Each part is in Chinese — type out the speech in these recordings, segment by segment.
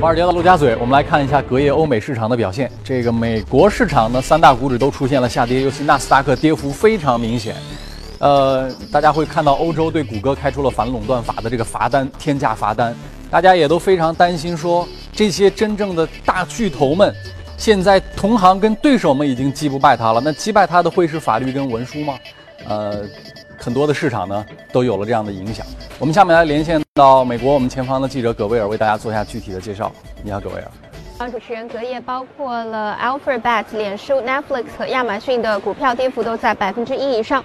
华尔街的陆家嘴，我们来看一下隔夜欧美市场的表现。这个美国市场呢，三大股指都出现了下跌，尤其纳斯达克跌幅非常明显。呃，大家会看到欧洲对谷歌开出了反垄断法的这个罚单，天价罚单。大家也都非常担心，说这些真正的大巨头们，现在同行跟对手们已经击不败他了，那击败他的会是法律跟文书吗？呃，很多的市场呢都有了这样的影响。我们下面来连线到美国，我们前方的记者葛威尔为大家做一下具体的介绍。你好，葛威尔。好，主持人，隔夜包括了 Alphabet、脸书、Netflix 和亚马逊的股票跌幅都在百分之一以上。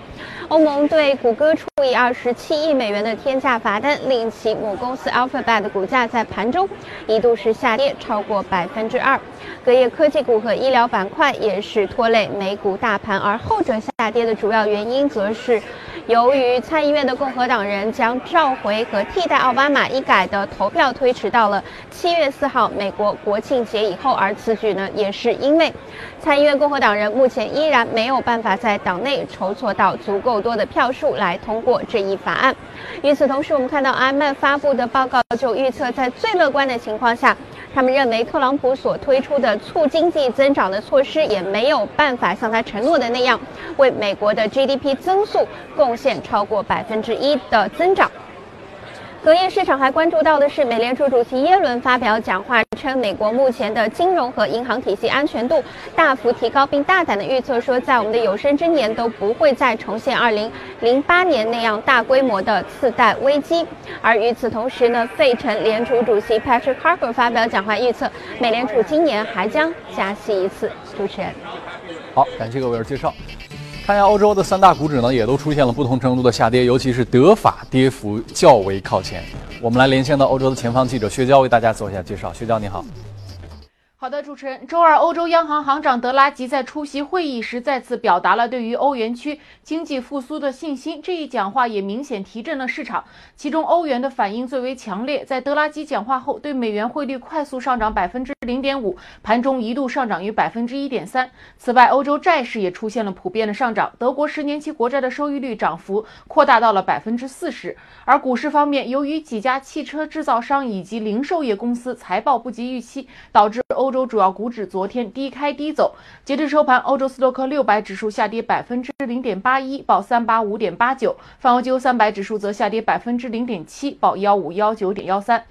欧盟对谷歌处以二十七亿美元的天价罚单，令其母公司 Alphabet 的股价在盘中一度是下跌超过百分之二。隔夜科技股和医疗板块也是拖累美股大盘，而后者下跌的主要原因则是。由于参议院的共和党人将召回和替代奥巴马医改的投票推迟到了七月四号美国国庆节以后，而此举呢，也是因为参议院共和党人目前依然没有办法在党内筹措到足够多的票数来通过这一法案。与此同时，我们看到 IMF 发布的报告就预测，在最乐观的情况下。他们认为，特朗普所推出的促经济增长的措施也没有办法像他承诺的那样，为美国的 GDP 增速贡献超过百分之一的增长。隔夜市场还关注到的是，美联储主席耶伦发表讲话，称美国目前的金融和银行体系安全度大幅提高，并大胆的预测说，在我们的有生之年都不会再重现2008年那样大规模的次贷危机。而与此同时呢，费城联储主席 Patrick Harper 发表讲话，预测美联储今年还将加息一次。主持人，好，感谢各位的介绍。看一下欧洲的三大股指呢，也都出现了不同程度的下跌，尤其是德法跌幅较为靠前。我们来连线到欧洲的前方记者薛娇为大家做一下介绍。薛娇，你好。好的，主持人。周二，欧洲央行行长德拉吉在出席会议时再次表达了对于欧元区经济复苏的信心。这一讲话也明显提振了市场，其中欧元的反应最为强烈。在德拉吉讲话后，对美元汇率快速上涨百分之零点五，盘中一度上涨逾百分之一点三。此外，欧洲债市也出现了普遍的上涨，德国十年期国债的收益率涨幅扩大到了百分之四十。而股市方面，由于几家汽车制造商以及零售业公司财报不及预期，导致欧洲主要股指昨天低开低走，截至收盘，欧洲斯托克六百指数下跌百分之零点八一，报三八五点八九；泛欧几欧三百指数则下跌百分之零点七，报幺五幺九点幺三。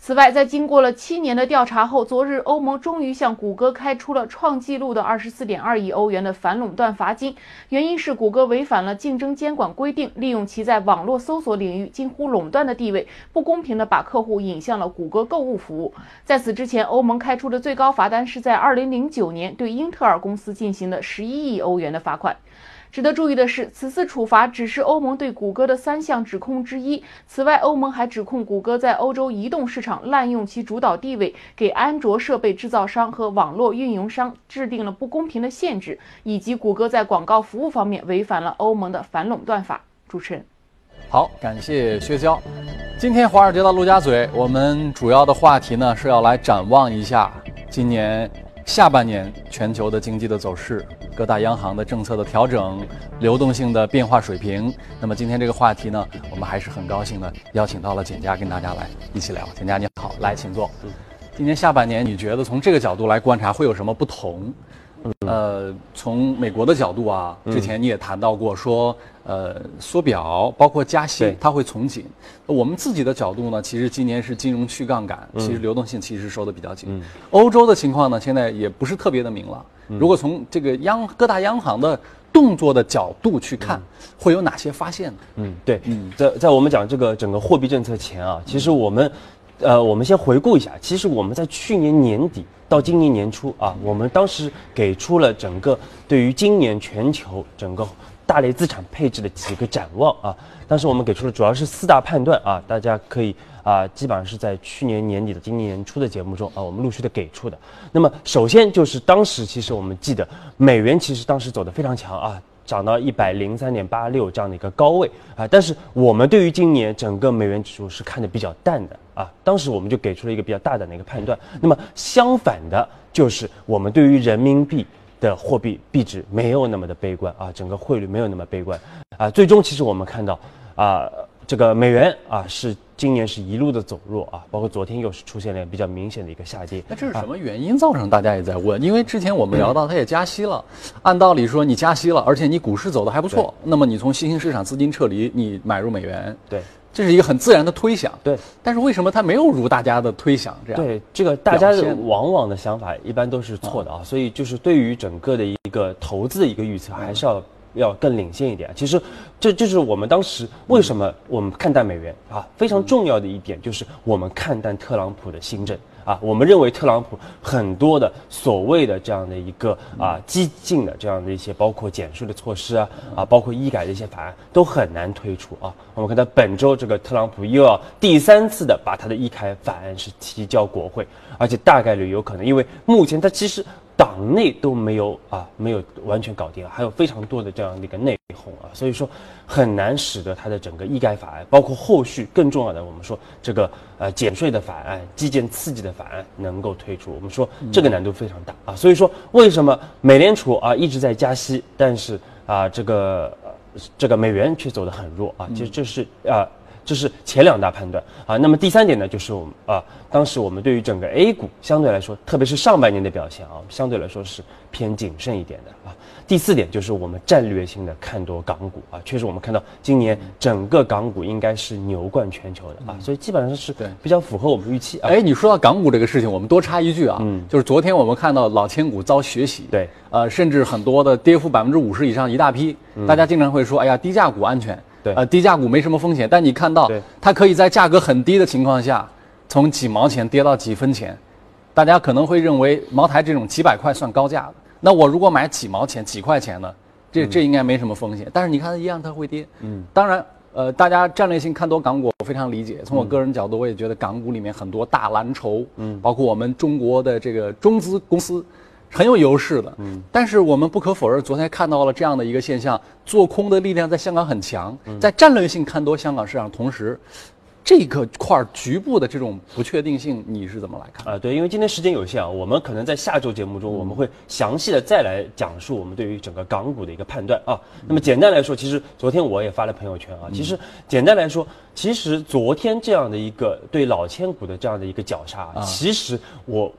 此外，在经过了七年的调查后，昨日欧盟终于向谷歌开出了创纪录的二十四点二亿欧元的反垄断罚金，原因是谷歌违反了竞争监管规定，利用其在网络搜索领域近乎垄断的地位，不公平地把客户引向了谷歌购物服务。在此之前，欧盟开出的最高罚单是在二零零九年对英特尔公司进行的十一亿欧元的罚款。值得注意的是，此次处罚只是欧盟对谷歌的三项指控之一。此外，欧盟还指控谷歌在欧洲移动市场滥用其主导地位，给安卓设备制造商和网络运营商制定了不公平的限制，以及谷歌在广告服务方面违反了欧盟的反垄断法。主持人，好，感谢薛娇。今天华尔街到陆家嘴，我们主要的话题呢是要来展望一下今年下半年全球的经济的走势。各大央行的政策的调整，流动性的变化水平。那么今天这个话题呢，我们还是很高兴的邀请到了简佳跟大家来一起聊。简佳你好，来请坐。今年下半年你觉得从这个角度来观察会有什么不同？呃，从美国的角度啊，之前你也谈到过，说呃缩表，包括加息，它会从紧。我们自己的角度呢，其实今年是金融去杠杆，其实流动性其实收的比较紧。欧洲的情况呢，现在也不是特别的明朗。如果从这个央各大央行的动作的角度去看，会有哪些发现呢？嗯，对，嗯，在在我们讲这个整个货币政策前啊，其实我们，呃，我们先回顾一下，其实我们在去年年底到今年年初啊，我们当时给出了整个对于今年全球整个大类资产配置的几个展望啊，当时我们给出了主要是四大判断啊，大家可以。啊，基本上是在去年年底的、今年年初的节目中啊，我们陆续的给出的。那么，首先就是当时其实我们记得，美元其实当时走得非常强啊，涨到一百零三点八六这样的一个高位啊。但是我们对于今年整个美元指数是看的比较淡的啊。当时我们就给出了一个比较大胆的一个判断。那么相反的，就是我们对于人民币的货币币值没有那么的悲观啊，整个汇率没有那么悲观啊。最终其实我们看到啊，这个美元啊是。今年是一路的走弱啊，包括昨天又是出现了比较明显的一个下跌。那这是什么原因造成？大家也在问，因为之前我们聊到它也加息了，按道理说你加息了，而且你股市走的还不错，那么你从新兴市场资金撤离，你买入美元，对，这是一个很自然的推想。对，但是为什么它没有如大家的推想这样？对，这个大家表现往往的想法一般都是错的啊，所以就是对于整个的一个投资的一个预测，还是要。要更领先一点。其实，这就是我们当时为什么我们看淡美元啊，非常重要的一点就是我们看淡特朗普的新政啊。我们认为特朗普很多的所谓的这样的一个啊激进的这样的一些，包括减税的措施啊啊，包括医改的一些法案都很难推出啊。我们看到本周这个特朗普又要第三次的把他的医改法案是提交国会，而且大概率有可能，因为目前他其实。党内都没有啊，没有完全搞定，还有非常多的这样的一个内讧啊，所以说很难使得它的整个医改法案，包括后续更重要的，我们说这个呃减税的法案、基建刺激的法案能够推出，我们说这个难度非常大啊，所以说为什么美联储啊一直在加息，但是啊这个这个美元却走得很弱啊，其实这是啊。这是前两大判断啊，那么第三点呢，就是我们啊，当时我们对于整个 A 股相对来说，特别是上半年的表现啊，相对来说是偏谨慎一点的啊。第四点就是我们战略性的看多港股啊，确实我们看到今年整个港股应该是牛冠全球的啊，所以基本上是对比较符合我们预期啊。哎，你说到港股这个事情，我们多插一句啊，就是昨天我们看到老千股遭学习，对，呃，甚至很多的跌幅百分之五十以上一大批，大家经常会说，哎呀，低价股安全。对，呃，低价股没什么风险，但你看到它可以在价格很低的情况下，从几毛钱跌到几分钱，大家可能会认为茅台这种几百块算高价的，那我如果买几毛钱、几块钱呢？这这应该没什么风险。但是你看它一样，它会跌。嗯，当然，呃，大家战略性看多港股，我非常理解。从我个人角度，我也觉得港股里面很多大蓝筹，嗯，包括我们中国的这个中资公司。很有优势的，嗯，但是我们不可否认，昨天看到了这样的一个现象，做空的力量在香港很强，在战略性看多香港市场同时，这个块局部的这种不确定性，你是怎么来看啊？对，因为今天时间有限啊，我们可能在下周节目中我们会详细的再来讲述我们对于整个港股的一个判断啊。那么简单来说，其实昨天我也发了朋友圈啊，其实简单来说，其实昨天这样的一个对老千股的这样的一个绞杀，其实我。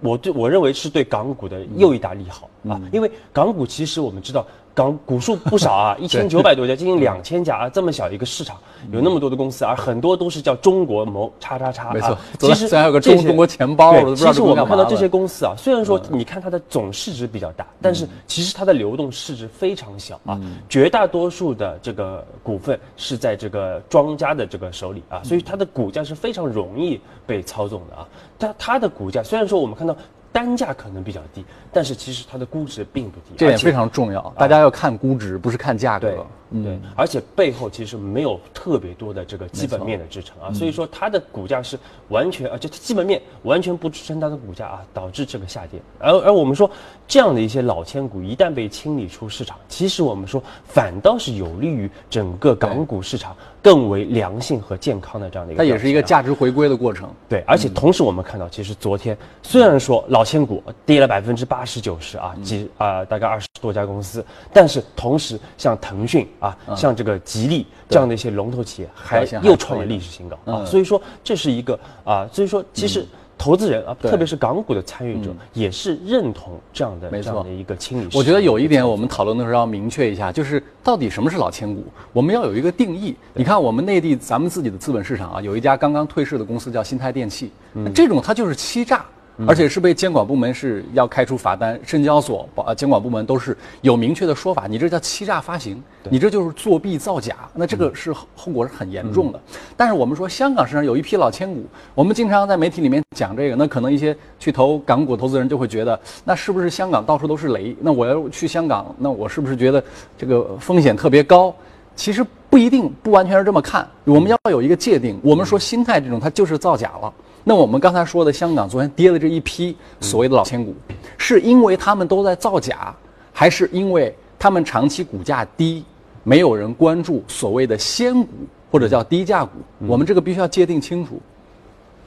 我对我认为是对港股的又一大利好啊，因为港股其实我们知道。港股数不少啊，一千九百多家，接近两千家啊，这么小一个市场，有那么多的公司，而很多都是叫中国某叉叉叉。没错，其实还有个中中国钱包。对，其实我们看到这些公司啊，虽然说你看它的总市值比较大，但是其实它的流动市值非常小啊。绝大多数的这个股份是在这个庄家的这个手里啊，所以它的股价是非常容易被操纵的啊。它它的股价虽然说我们看到。单价可能比较低，但是其实它的估值并不低，这点非常重要。大家要看估值，不是看价格。对，而且背后其实没有特别多的这个基本面的支撑啊，所以说它的股价是完全啊，就基本面完全不支撑它的股价啊，导致这个下跌。而而我们说这样的一些老千股一旦被清理出市场，其实我们说反倒是有利于整个港股市场更为良性和健康的这样的一个。它也是一个价值回归的过程。对，而且同时我们看到，其实昨天虽然说老千股跌了百分之八十九十啊，几啊大概二十多家公司，但是同时像腾讯。啊，像这个吉利这样的一些龙头企业，还又创了历史新高。啊！所以说这是一个啊，所以说其实投资人啊，特别是港股的参与者，也是认同这样的这样的一个清理。我觉得有一点我们讨论的时候要明确一下，就是到底什么是老千股，我们要有一个定义。你看我们内地咱们自己的资本市场啊，有一家刚刚退市的公司叫新泰电器，这种它就是欺诈。而且是被监管部门是要开出罚单，深交所、保监管部门都是有明确的说法，你这叫欺诈发行，你这就是作弊造假，那这个是后果是很严重的。但是我们说香港市场有一批老千股，我们经常在媒体里面讲这个，那可能一些去投港股投资人就会觉得，那是不是香港到处都是雷？那我要去香港，那我是不是觉得这个风险特别高？其实不一定，不完全是这么看。我们要有一个界定，我们说心态这种，它就是造假了。那我们刚才说的香港昨天跌的这一批所谓的老千股，是因为他们都在造假，还是因为他们长期股价低，没有人关注所谓的仙股或者叫低价股？我们这个必须要界定清楚。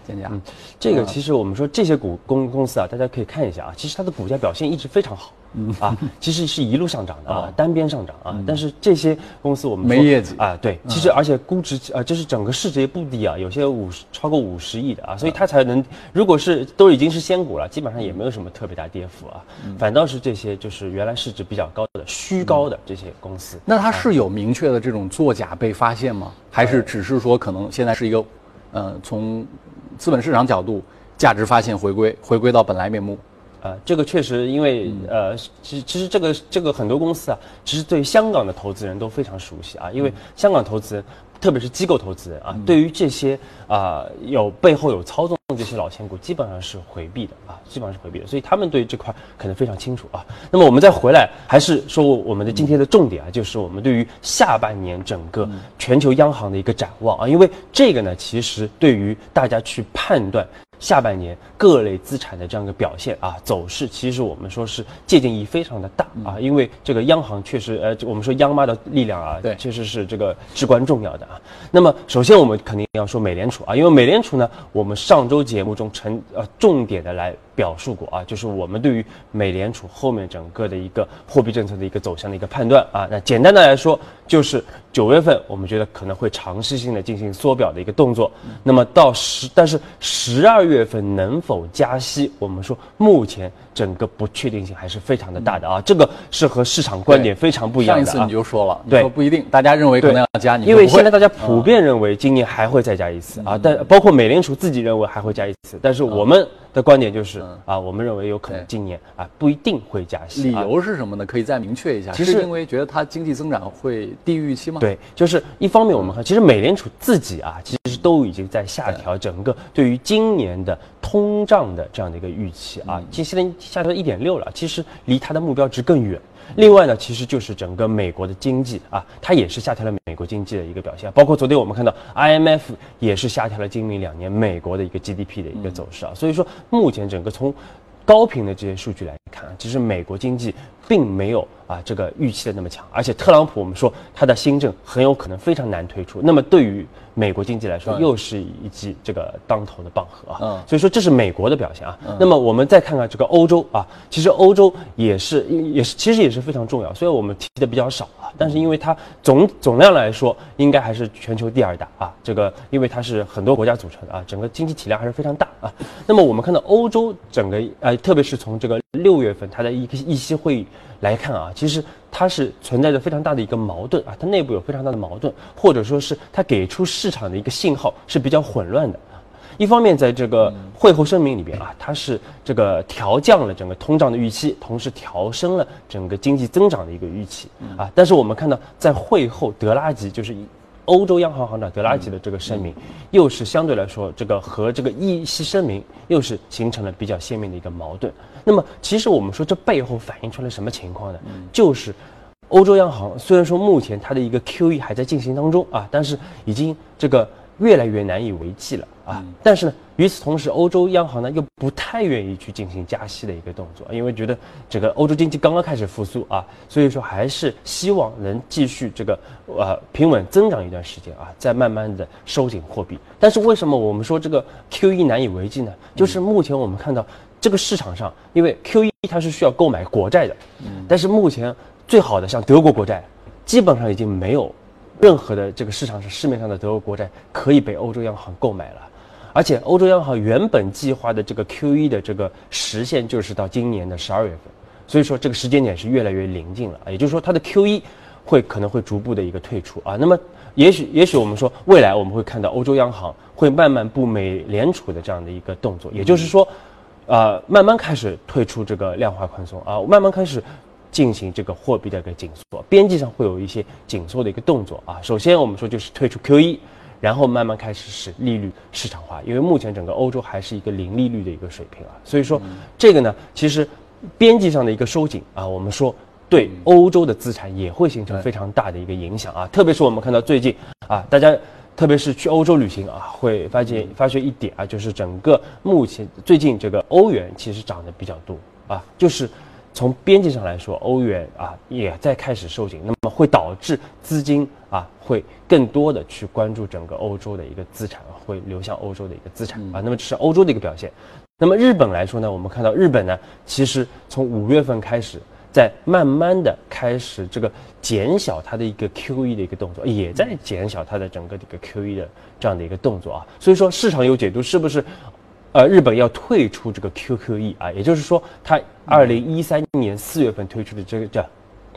减价。这个其实我们说这些股公公司啊，大家可以看一下啊，其实它的股价表现一直非常好。嗯啊，其实是一路上涨的啊，单边上涨啊。但是这些公司我们没业绩啊，对，其实而且估值啊，就是整个市值也不低啊，有些五十超过五十亿的啊，所以它才能，如果是都已经是仙股了，基本上也没有什么特别大跌幅啊。反倒是这些就是原来市值比较高的虚高的这些公司，那它是有明确的这种作假被发现吗？还是只是说可能现在是一个，呃，从资本市场角度价值发现回归，回归到本来面目？呃，这个确实，因为呃，其实其实这个这个很多公司啊，其实对香港的投资人都非常熟悉啊，因为香港投资人，特别是机构投资人啊，对于这些啊有背后有操纵这些老千股，基本上是回避的啊，基本上是回避的，所以他们对这块可能非常清楚啊。那么我们再回来，还是说我们的今天的重点啊，就是我们对于下半年整个全球央行的一个展望啊，因为这个呢，其实对于大家去判断。下半年各类资产的这样一个表现啊，走势其实我们说是借鉴意义非常的大啊，因为这个央行确实呃，我们说央妈的力量啊，对，确实是这个至关重要的啊。那么首先我们肯定要说美联储啊，因为美联储呢，我们上周节目中成呃重点的来。表述过啊，就是我们对于美联储后面整个的一个货币政策的一个走向的一个判断啊。那简单的来说，就是九月份我们觉得可能会尝试性的进行缩表的一个动作。那么到十，但是十二月份能否加息，我们说目前整个不确定性还是非常的大的啊。这个是和市场观点非常不一样的。上一次你就说了，对，说不一定，大家认为可能要加，因为现在大家普遍认为今年还会再加一次啊。但包括美联储自己认为还会加一次，但是我们。的观点就是啊，我们认为有可能今年啊不一定会加息。理由是什么呢？可以再明确一下。其实因为觉得它经济增长会低于预期吗？对，就是一方面我们看，其实美联储自己啊，其实都已经在下调整个对于今年的通胀的这样的一个预期啊，其实现在下调一点六了，其实离它的目标值更远。另外呢，其实就是整个美国的经济啊，它也是下调了美国经济的一个表现，包括昨天我们看到 IMF 也是下调了今明两年美国的一个 GDP 的一个走势啊，所以说目前整个从高频的这些数据来看，其实美国经济并没有啊这个预期的那么强，而且特朗普我们说他的新政很有可能非常难推出，那么对于美国经济来说又是一记这个当头的棒喝啊，所以说这是美国的表现啊。那么我们再看看这个欧洲啊，其实欧洲也是也是其实也是非常重要，虽然我们提的比较少啊，但是因为它总总量来说应该还是全球第二大啊，这个因为它是很多国家组成的啊，整个经济体量还是非常大啊。那么我们看到欧洲整个呃。特别是从这个六月份它的一个议息会议来看啊，其实它是存在着非常大的一个矛盾啊，它内部有非常大的矛盾，或者说是它给出市场的一个信号是比较混乱的。一方面，在这个会后声明里边啊，它是这个调降了整个通胀的预期，同时调升了整个经济增长的一个预期啊。但是我们看到，在会后德拉吉就是。欧洲央行行长德拉吉的这个声明，又是相对来说，这个和这个议息声明又是形成了比较鲜明的一个矛盾。那么，其实我们说这背后反映出来什么情况呢？就是欧洲央行虽然说目前它的一个 QE 还在进行当中啊，但是已经这个。越来越难以为继了啊！但是呢，与此同时，欧洲央行呢又不太愿意去进行加息的一个动作，因为觉得这个欧洲经济刚刚开始复苏啊，所以说还是希望能继续这个呃平稳增长一段时间啊，再慢慢的收紧货币。但是为什么我们说这个 QE 难以为继呢？就是目前我们看到这个市场上，因为 QE 它是需要购买国债的，但是目前最好的像德国国债，基本上已经没有。任何的这个市场上市面上的德国国债可以被欧洲央行购买了，而且欧洲央行原本计划的这个 QE 的这个实现就是到今年的十二月份，所以说这个时间点是越来越临近了啊，也就是说它的 QE 会可能会逐步的一个退出啊，那么也许也许我们说未来我们会看到欧洲央行会慢慢步美联储的这样的一个动作，也就是说，呃，慢慢开始退出这个量化宽松啊，慢慢开始。进行这个货币的一个紧缩，边际上会有一些紧缩的一个动作啊。首先我们说就是退出 QE，然后慢慢开始使利率市场化，因为目前整个欧洲还是一个零利率的一个水平啊。所以说这个呢，其实边际上的一个收紧啊，我们说对欧洲的资产也会形成非常大的一个影响啊。特别是我们看到最近啊，大家特别是去欧洲旅行啊，会发现发觉一点啊，就是整个目前最近这个欧元其实涨得比较多啊，就是。从边际上来说，欧元啊也在开始收紧，那么会导致资金啊会更多的去关注整个欧洲的一个资产，会流向欧洲的一个资产啊。那么这是欧洲的一个表现。那么日本来说呢，我们看到日本呢，其实从五月份开始，在慢慢的开始这个减小它的一个 QE 的一个动作，也在减小它的整个这个 QE 的这样的一个动作啊。所以说市场有解读是不是？呃，日本要退出这个 QQE 啊，也就是说，它二零一三年四月份推出的这个这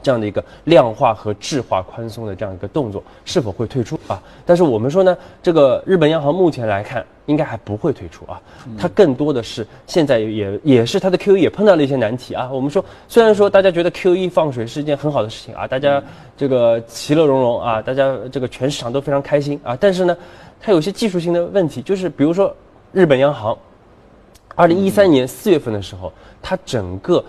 这样的一个量化和质化宽松的这样一个动作，是否会退出啊？但是我们说呢，这个日本央行目前来看，应该还不会退出啊。它更多的是现在也也是它的 QE 也碰到了一些难题啊。我们说，虽然说大家觉得 QE 放水是一件很好的事情啊，大家这个其乐融融啊，大家这个全市场都非常开心啊，但是呢，它有些技术性的问题，就是比如说日本央行。二零一三年四月份的时候，它整个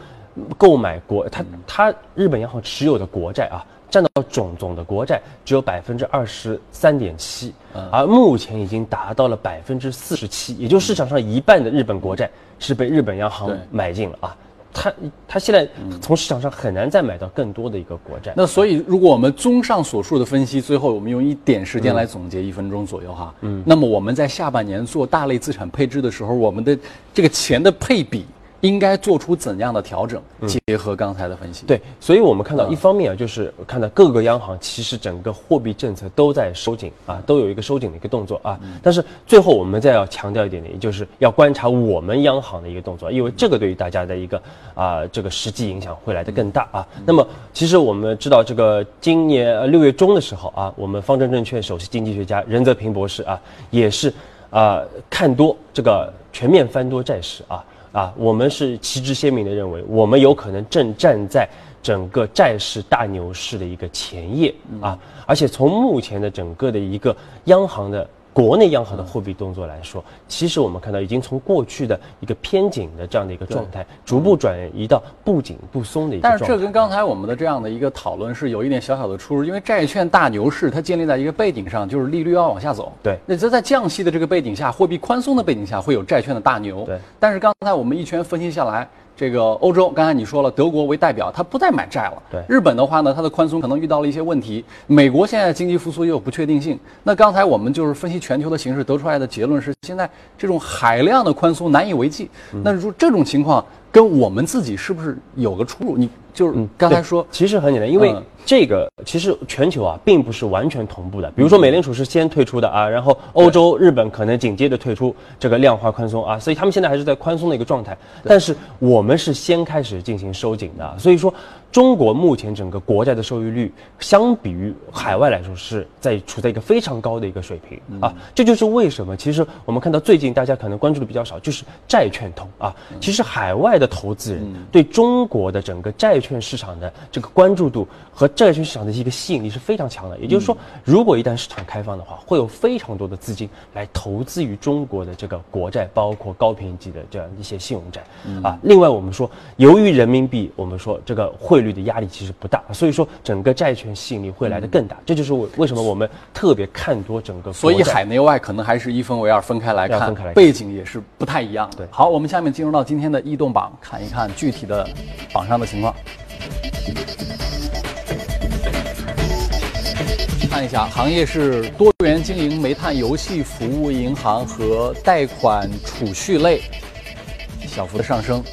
购买国，它它日本央行持有的国债啊，占到总总的国债只有百分之二十三点七，而目前已经达到了百分之四十七，也就市场上一半的日本国债是被日本央行买进了啊。他他现在从市场上很难再买到更多的一个国债。那所以，如果我们综上所述的分析，最后我们用一点时间来总结，一分钟左右哈。嗯。那么我们在下半年做大类资产配置的时候，我们的这个钱的配比。应该做出怎样的调整？结合刚才的分析，对，所以我们看到一方面啊，就是看到各个央行其实整个货币政策都在收紧啊，都有一个收紧的一个动作啊。但是最后我们再要强调一点点，就是要观察我们央行的一个动作，因为这个对于大家的一个啊这个实际影响会来得更大啊。那么其实我们知道，这个今年六月中的时候啊，我们方正证券首席经济学家任泽平博士啊，也是啊看多这个全面翻多债市啊。啊，我们是旗帜鲜明的认为，我们有可能正站在整个债市大牛市的一个前夜啊，而且从目前的整个的一个央行的。国内央行的货币动作来说，其实我们看到已经从过去的一个偏紧的这样的一个状态，逐步转移到不紧不松的一个状态。但是这跟刚才我们的这样的一个讨论是有一点小小的出入，因为债券大牛市它建立在一个背景上，就是利率要往下走。对，那这在降息的这个背景下，货币宽松的背景下，会有债券的大牛。对，但是刚才我们一圈分析下来。这个欧洲，刚才你说了，德国为代表，他不再买债了。对，日本的话呢，它的宽松可能遇到了一些问题。美国现在经济复苏也有不确定性。那刚才我们就是分析全球的形势得出来的结论是，现在这种海量的宽松难以为继。那如这种情况跟我们自己是不是有个出入？你就是刚才说，其实很简单，因为。这个其实全球啊，并不是完全同步的。比如说，美联储是先退出的啊，然后欧洲、日本可能紧接着退出这个量化宽松啊，所以他们现在还是在宽松的一个状态。但是我们是先开始进行收紧的，所以说。中国目前整个国债的收益率，相比于海外来说，是在处在一个非常高的一个水平啊。这就是为什么，其实我们看到最近大家可能关注的比较少，就是债券通啊。其实海外的投资人对中国的整个债券市场的这个关注度和债券市场的一个吸引力是非常强的。也就是说，如果一旦市场开放的话，会有非常多的资金来投资于中国的这个国债，包括高评级的这样一些信用债啊。另外，我们说，由于人民币，我们说这个汇率的压力其实不大，所以说整个债券吸引力会来的更大，这就是我为什么我们特别看多整个。所以海内外可能还是一分为二，分开来看，背景也是不太一样。对，好，我们下面进入到今天的异动榜，看一看具体的榜上的情况。看一下，行业是多元经营、煤炭、游戏服务、银行和贷款储蓄类，小幅的上升。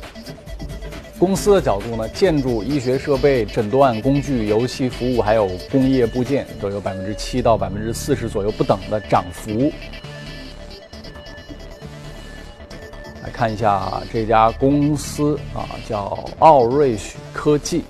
公司的角度呢，建筑、医学设备、诊断工具、游戏服务，还有工业部件，都有百分之七到百分之四十左右不等的涨幅。来看一下这家公司啊，叫奥瑞科技，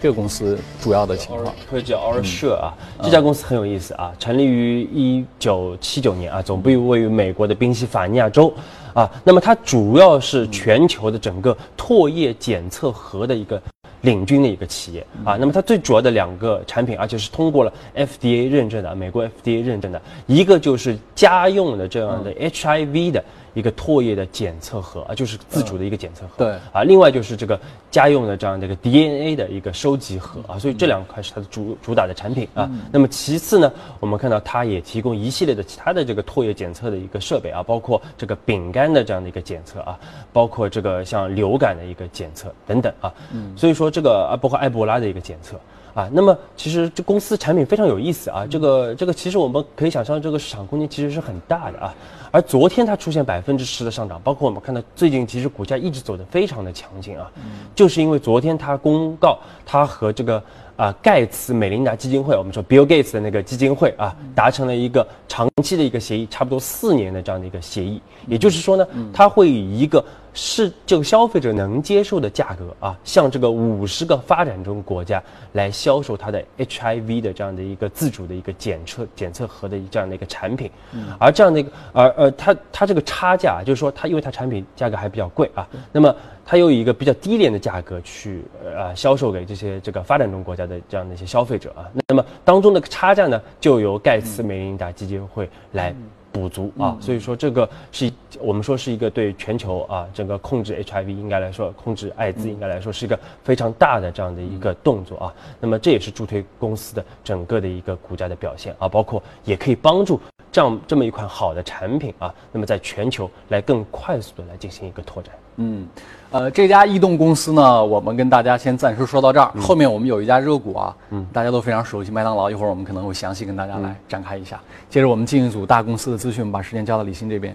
这个公司主要的情况。科技奥瑞社啊，这家公司很有意思啊，成立于一九七九年啊，总部位于美国的宾夕法尼亚州。啊，那么它主要是全球的整个唾液检测盒的一个领军的一个企业啊。那么它最主要的两个产品，而且是通过了 FDA 认证的，美国 FDA 认证的，一个就是家用的这样的 HIV 的一个唾液的检测盒啊，就是自主的一个检测盒。对啊，另外就是这个家用的这样的一个 DNA 的一个收集盒啊，所以这两块是它的主主打的产品啊。那么其次呢，我们看到它也提供一系列的其他的这个唾液检测的一个设备啊，包括这个丙肝的这样的一个检测啊，包括这个像流感的一个检测等等啊。所以说这个啊，包括埃博拉的一个检测。啊，那么其实这公司产品非常有意思啊，这个这个其实我们可以想象，这个市场空间其实是很大的啊。而昨天它出现百分之十的上涨，包括我们看到最近其实股价一直走得非常的强劲啊，就是因为昨天它公告它和这个啊盖茨美琳达基金会，我们说 Bill Gates 的那个基金会啊，达成了一个长期的一个协议，差不多四年的这样的一个协议，也就是说呢，它会以一个是这个消费者能接受的价格啊，向这个五十个发展中国家来销售它的 HIV 的这样的一个自主的一个检测检测盒的这样的一个产品，而这样的一个而呃它它这个差价就是说它因为它产品价格还比较贵啊，那么它又以一个比较低廉的价格去呃销售给这些这个发展中国家的这样的一些消费者啊，那么当中的差价呢就由盖茨梅琳达基金会来。补足啊，所以说这个是我们说是一个对全球啊整个控制 HIV 应该来说控制艾滋应该来说是一个非常大的这样的一个动作啊。那么这也是助推公司的整个的一个股价的表现啊，包括也可以帮助这样这么一款好的产品啊，那么在全球来更快速的来进行一个拓展。嗯，呃，这家移动公司呢，我们跟大家先暂时说到这儿。后面我们有一家热股啊，嗯，大家都非常熟悉，麦当劳。一会儿我们可能会详细跟大家来展开一下。接着我们进一组大公司的资讯，把时间交到李欣这边。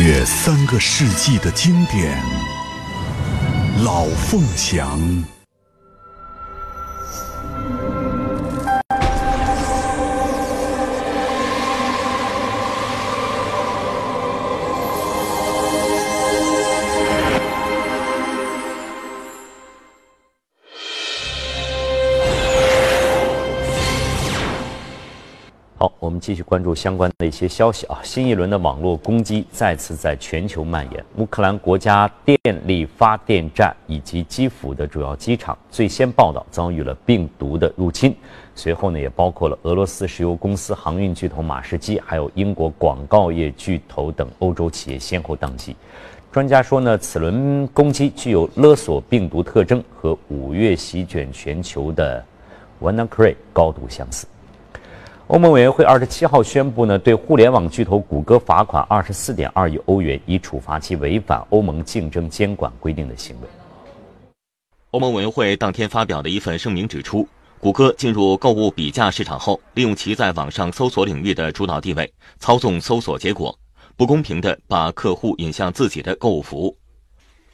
约三个世纪的经典，《老凤祥》。我们继续关注相关的一些消息啊。新一轮的网络攻击再次在全球蔓延，乌克兰国家电力发电站以及基辅的主要机场最先报道遭遇了病毒的入侵，随后呢，也包括了俄罗斯石油公司、航运巨头马士基，还有英国广告业巨头等欧洲企业先后宕机。专家说呢，此轮攻击具有勒索病毒特征，和五月席卷全球的 WannaCry 高度相似。欧盟委员会二十七号宣布呢，对互联网巨头谷歌罚款二十四点二亿欧元，以处罚其违反欧盟竞争监管规定的行为。欧盟委员会当天发表的一份声明指出，谷歌进入购物比价市场后，利用其在网上搜索领域的主导地位，操纵搜索结果，不公平地把客户引向自己的购物服务。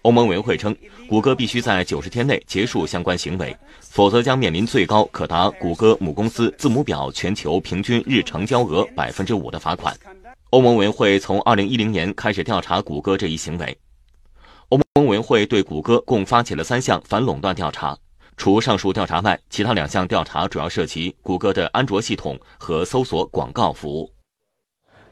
欧盟委员会称，谷歌必须在九十天内结束相关行为，否则将面临最高可达谷歌母公司字母表全球平均日成交额百分之五的罚款。欧盟委员会从二零一零年开始调查谷歌这一行为。欧盟委员会对谷歌共发起了三项反垄断调查，除上述调查外，其他两项调查主要涉及谷歌的安卓系统和搜索广告服务。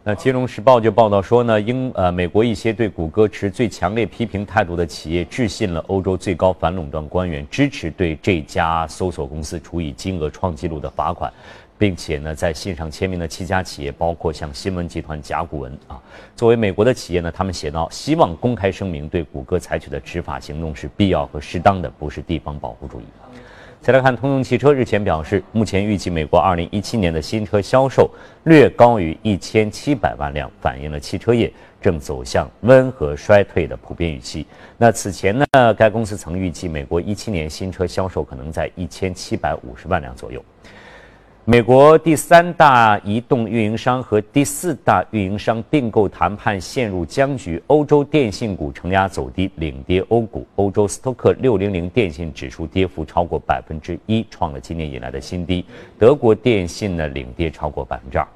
那《金融时报》就报道说呢，英呃美国一些对谷歌持最强烈批评态度的企业致信了欧洲最高反垄断官员，支持对这家搜索公司处以金额创纪录的罚款。并且呢，在信上签名的七家企业包括像新闻集团、甲骨文啊。作为美国的企业呢，他们写到，希望公开声明对谷歌采取的执法行动是必要和适当的，不是地方保护主义。再来看通用汽车日前表示，目前预计美国2017年的新车销售略高于1700万辆，反映了汽车业正走向温和衰退的普遍预期。那此前呢，该公司曾预计美国17年新车销售可能在1750万辆左右。美国第三大移动运营商和第四大运营商并购谈判陷入僵局，欧洲电信股承压走低，领跌欧股。欧洲斯托克六零零电信指数跌幅超过百分之一，创了今年以来的新低。德国电信呢，领跌超过百分之二。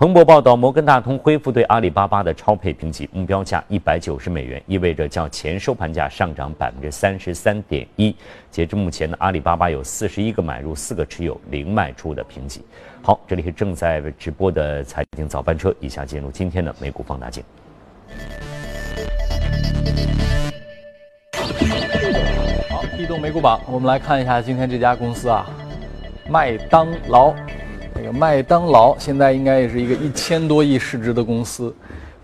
彭博报道，摩根大通恢复对阿里巴巴的超配评级，目标价一百九十美元，意味着较前收盘价上涨百分之三十三点一。截至目前呢，阿里巴巴有四十一个买入，四个持有，零卖出的评级。好，这里是正在直播的财经早班车，以下进入今天的美股放大镜。好，移动美股榜，我们来看一下今天这家公司啊，麦当劳。这个麦当劳现在应该也是一个一千多亿市值的公司，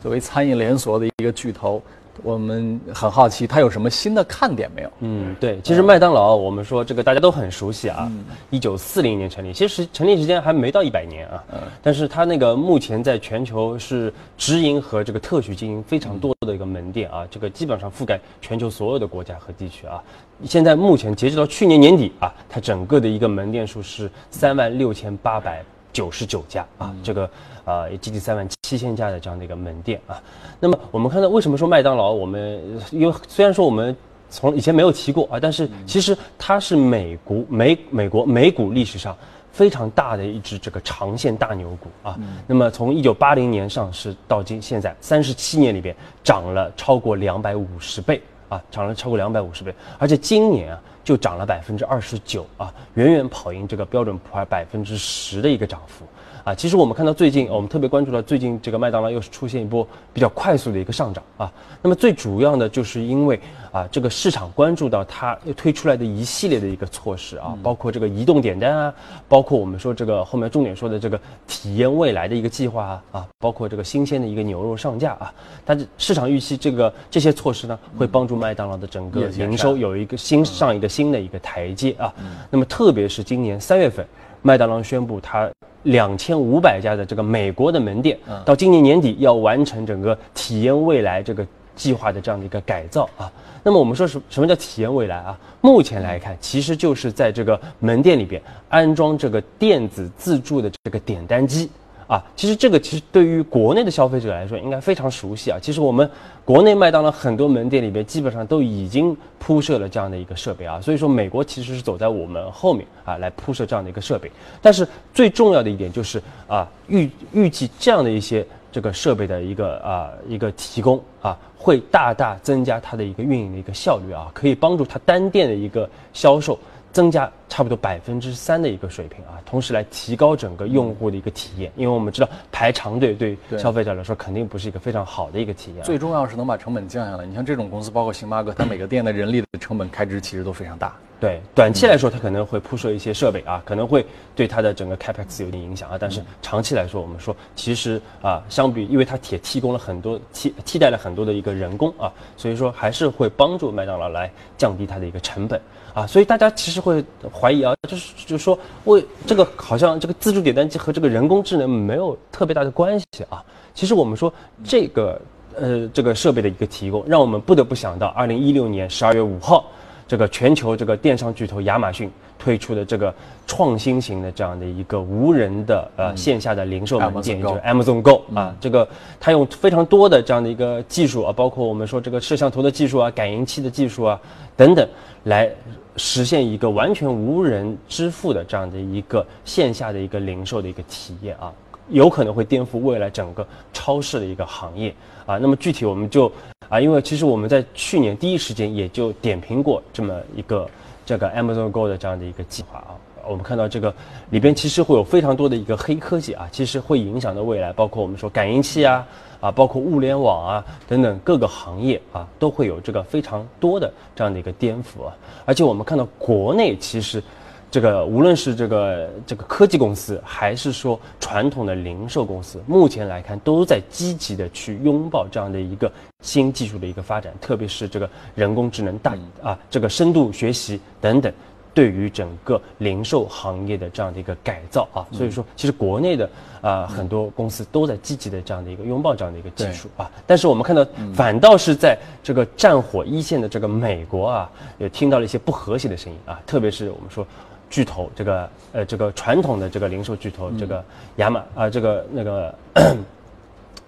作为餐饮连锁的一个巨头，我们很好奇它有什么新的看点没有？嗯，对，其实麦当劳我们说这个大家都很熟悉啊，一九四零年成立，其实成立时间还没到一百年啊，嗯但是它那个目前在全球是直营和这个特许经营非常多的一个门店啊，这个基本上覆盖全球所有的国家和地区啊。现在目前截止到去年年底啊，它整个的一个门店数是三万六千八百九十九家啊，这个啊也接近三万七千家的这样的一个门店啊。那么我们看到为什么说麦当劳？我们因为虽然说我们从以前没有提过啊，但是其实它是美国美美国美股历史上非常大的一只这个长线大牛股啊。那么从一九八零年上市到今现在三十七年里边涨了超过两百五十倍。啊，涨了超过两百五十倍，而且今年啊就涨了百分之二十九啊，远远跑赢这个标准普尔百分之十的一个涨幅。啊，其实我们看到最近，我们特别关注到最近这个麦当劳又是出现一波比较快速的一个上涨啊。那么最主要的就是因为啊，这个市场关注到它推出来的一系列的一个措施啊，包括这个移动点单啊，包括我们说这个后面重点说的这个体验未来的一个计划啊，啊，包括这个新鲜的一个牛肉上架啊。但是市场预期这个这些措施呢，会帮助麦当劳的整个营收有一个新上一个新的一个台阶啊。那么特别是今年三月份。麦当劳宣布，它两千五百家的这个美国的门店，到今年年底要完成整个体验未来这个计划的这样的一个改造啊。那么我们说什什么叫体验未来啊？目前来看，其实就是在这个门店里边安装这个电子自助的这个点单机。啊，其实这个其实对于国内的消费者来说应该非常熟悉啊。其实我们国内麦当劳很多门店里边基本上都已经铺设了这样的一个设备啊。所以说美国其实是走在我们后面啊来铺设这样的一个设备。但是最重要的一点就是啊预预计这样的一些这个设备的一个啊一个提供啊会大大增加它的一个运营的一个效率啊，可以帮助它单店的一个销售。增加差不多百分之三的一个水平啊，同时来提高整个用户的一个体验，因为我们知道排长队对消费者来说肯定不是一个非常好的一个体验。最重要是能把成本降下来。你像这种公司，包括星巴克，它每个店的人力的成本开支其实都非常大。对，短期来说它可能会铺设一些设备啊，可能会对它的整个 capex 有点影响啊。但是长期来说，我们说其实啊，相比因为它也提供了很多替替代了很多的一个人工啊，所以说还是会帮助麦当劳来降低它的一个成本。啊，所以大家其实会怀疑啊，就是就是说，为这个好像这个自助点单机和这个人工智能没有特别大的关系啊。其实我们说这个呃这个设备的一个提供，让我们不得不想到二零一六年十二月五号，这个全球这个电商巨头亚马逊推出的这个创新型的这样的一个无人的呃线下的零售门店，就是 Amazon Go 啊，这个它用非常多的这样的一个技术啊，包括我们说这个摄像头的技术啊、感应器的技术啊等等来。实现一个完全无人支付的这样的一个线下的一个零售的一个体验啊，有可能会颠覆未来整个超市的一个行业啊。那么具体我们就啊，因为其实我们在去年第一时间也就点评过这么一个这个 Amazon Go 的这样的一个计划啊。我们看到这个里边其实会有非常多的一个黑科技啊，其实会影响到未来，包括我们说感应器啊。啊，包括物联网啊等等各个行业啊，都会有这个非常多的这样的一个颠覆啊。而且我们看到国内其实这个无论是这个这个科技公司，还是说传统的零售公司，目前来看都在积极的去拥抱这样的一个新技术的一个发展，特别是这个人工智能大啊，这个深度学习等等。对于整个零售行业的这样的一个改造啊，所以说其实国内的啊很多公司都在积极的这样的一个拥抱这样的一个技术啊，但是我们看到反倒是在这个战火一线的这个美国啊，也听到了一些不和谐的声音啊，特别是我们说巨头这个呃这个传统的这个零售巨头这个亚马啊这个那个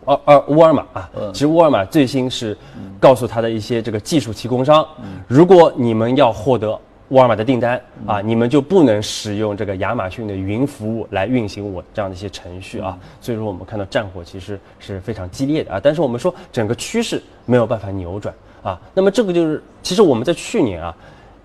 沃尔沃尔玛啊，其实沃尔玛最新是告诉他的一些这个技术提供商，如果你们要获得。沃尔玛的订单啊，你们就不能使用这个亚马逊的云服务来运行我这样的一些程序啊。所以说，我们看到战火其实是非常激烈的啊。但是我们说整个趋势没有办法扭转啊。那么这个就是，其实我们在去年啊，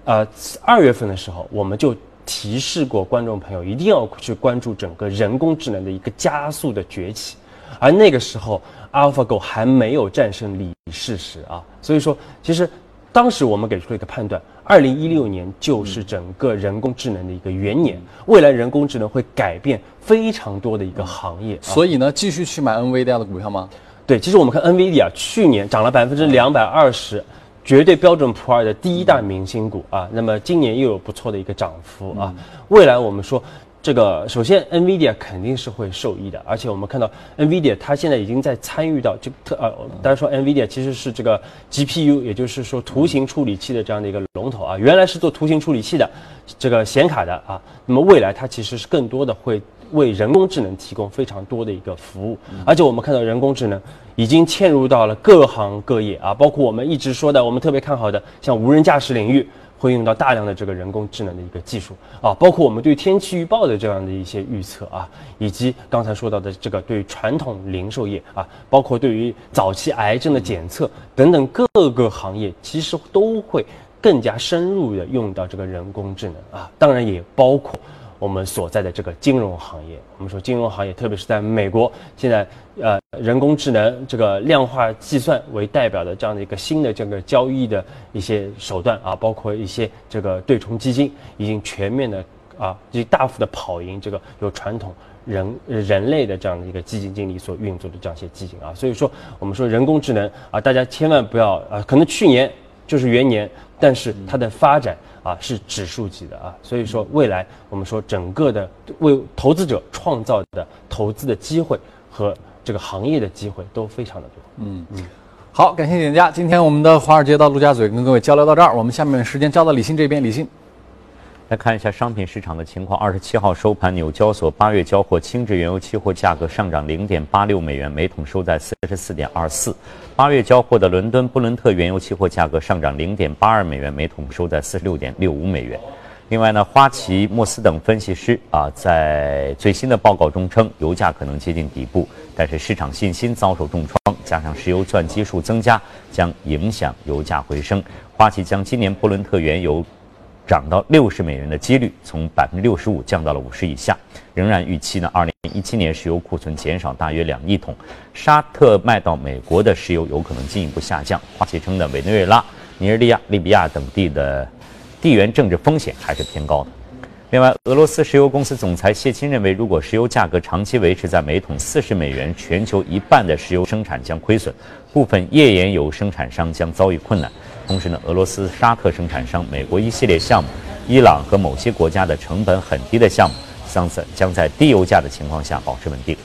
呃二月份的时候，我们就提示过观众朋友一定要去关注整个人工智能的一个加速的崛起，而那个时候，AlphaGo 还没有战胜李世石啊。所以说，其实。当时我们给出了一个判断，二零一六年就是整个人工智能的一个元年，未来人工智能会改变非常多的一个行业。所以呢，继续去买 NVIDIA 的股票吗？对，其实我们看 NVIDIA 去年涨了百分之两百二十，绝对标准普尔的第一大明星股啊。那么今年又有不错的一个涨幅啊。未来我们说。这个首先，NVIDIA 肯定是会受益的，而且我们看到 NVIDIA 它现在已经在参与到这特呃，大家说 NVIDIA 其实是这个 GPU，也就是说图形处理器的这样的一个龙头啊，原来是做图形处理器的，这个显卡的啊，那么未来它其实是更多的会为人工智能提供非常多的一个服务，而且我们看到人工智能已经嵌入到了各行各业啊，包括我们一直说的，我们特别看好的像无人驾驶领域。会用到大量的这个人工智能的一个技术啊，包括我们对天气预报的这样的一些预测啊，以及刚才说到的这个对传统零售业啊，包括对于早期癌症的检测等等各个行业，其实都会更加深入的用到这个人工智能啊，当然也包括。我们所在的这个金融行业，我们说金融行业，特别是在美国，现在呃人工智能这个量化计算为代表的这样的一个新的这个交易的一些手段啊，包括一些这个对冲基金，已经全面的啊，已经大幅的跑赢这个有传统人人类的这样的一个基金经理所运作的这样一些基金啊，所以说我们说人工智能啊，大家千万不要啊，可能去年就是元年，但是它的发展。啊，是指数级的啊，所以说未来我们说整个的为投资者创造的投资的机会和这个行业的机会都非常的多。嗯嗯，好，感谢点家，今天我们的华尔街到陆家嘴跟各位交流到这儿，我们下面时间交到李欣这边，李欣。来看一下商品市场的情况。二十七号收盘，纽交所八月交货轻质原油期货价格上涨零点八六美元每桶，收在四十四点二四。八月交货的伦敦布伦特原油期货价格上涨零点八二美元每桶，收在四十六点六五美元。另外呢，花旗、莫斯等分析师啊，在最新的报告中称，油价可能接近底部，但是市场信心遭受重创，加上石油钻基数增加，将影响油价回升。花旗将今年布伦特原油。涨到六十美元的几率从百分之六十五降到了五十以下，仍然预期呢，二零一七年石油库存减少大约两亿桶，沙特卖到美国的石油有可能进一步下降。花旗称的委内瑞拉、尼日利亚、利比亚等地的地缘政治风险还是偏高的。另外，俄罗斯石油公司总裁谢钦认为，如果石油价格长期维持在每桶四十美元，全球一半的石油生产将亏损，部分页岩油生产商将遭遇困难。同时呢，俄罗斯、沙特生产商、美国一系列项目、伊朗和某些国家的成本很低的项目，将在将在低油价的情况下保持稳定。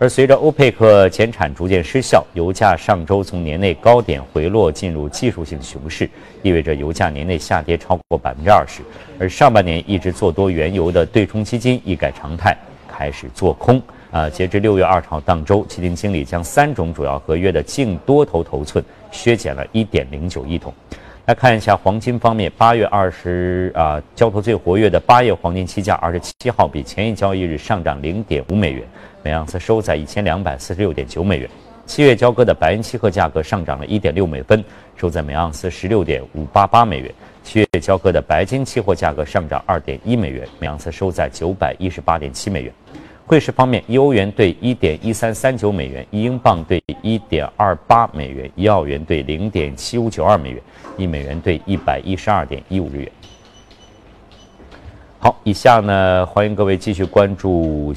而随着欧佩克减产逐渐失效，油价上周从年内高点回落，进入技术性熊市，意味着油价年内下跌超过百分之二十。而上半年一直做多原油的对冲基金一改常态，开始做空。啊，截至六月二号当周，基金经理将三种主要合约的净多头头寸削减了一点零九亿桶。来看一下黄金方面，八月二十啊，交投最活跃的八月黄金期价二十七号比前一交易日上涨零点五美元，每盎司收在一千两百四十六点九美元。七月交割的白银期货价格上涨了一点六美分，收在每盎司十六点五八八美元。七月交割的白金期货价格上涨二点一美元，每盎司收在九百一十八点七美元。汇市方面，一欧元兑一点一三三九美元，一英镑兑一点二八美元，一澳元兑零点七五九二美元，一美元兑一百一十二点一五日元。好，以下呢，欢迎各位继续关注。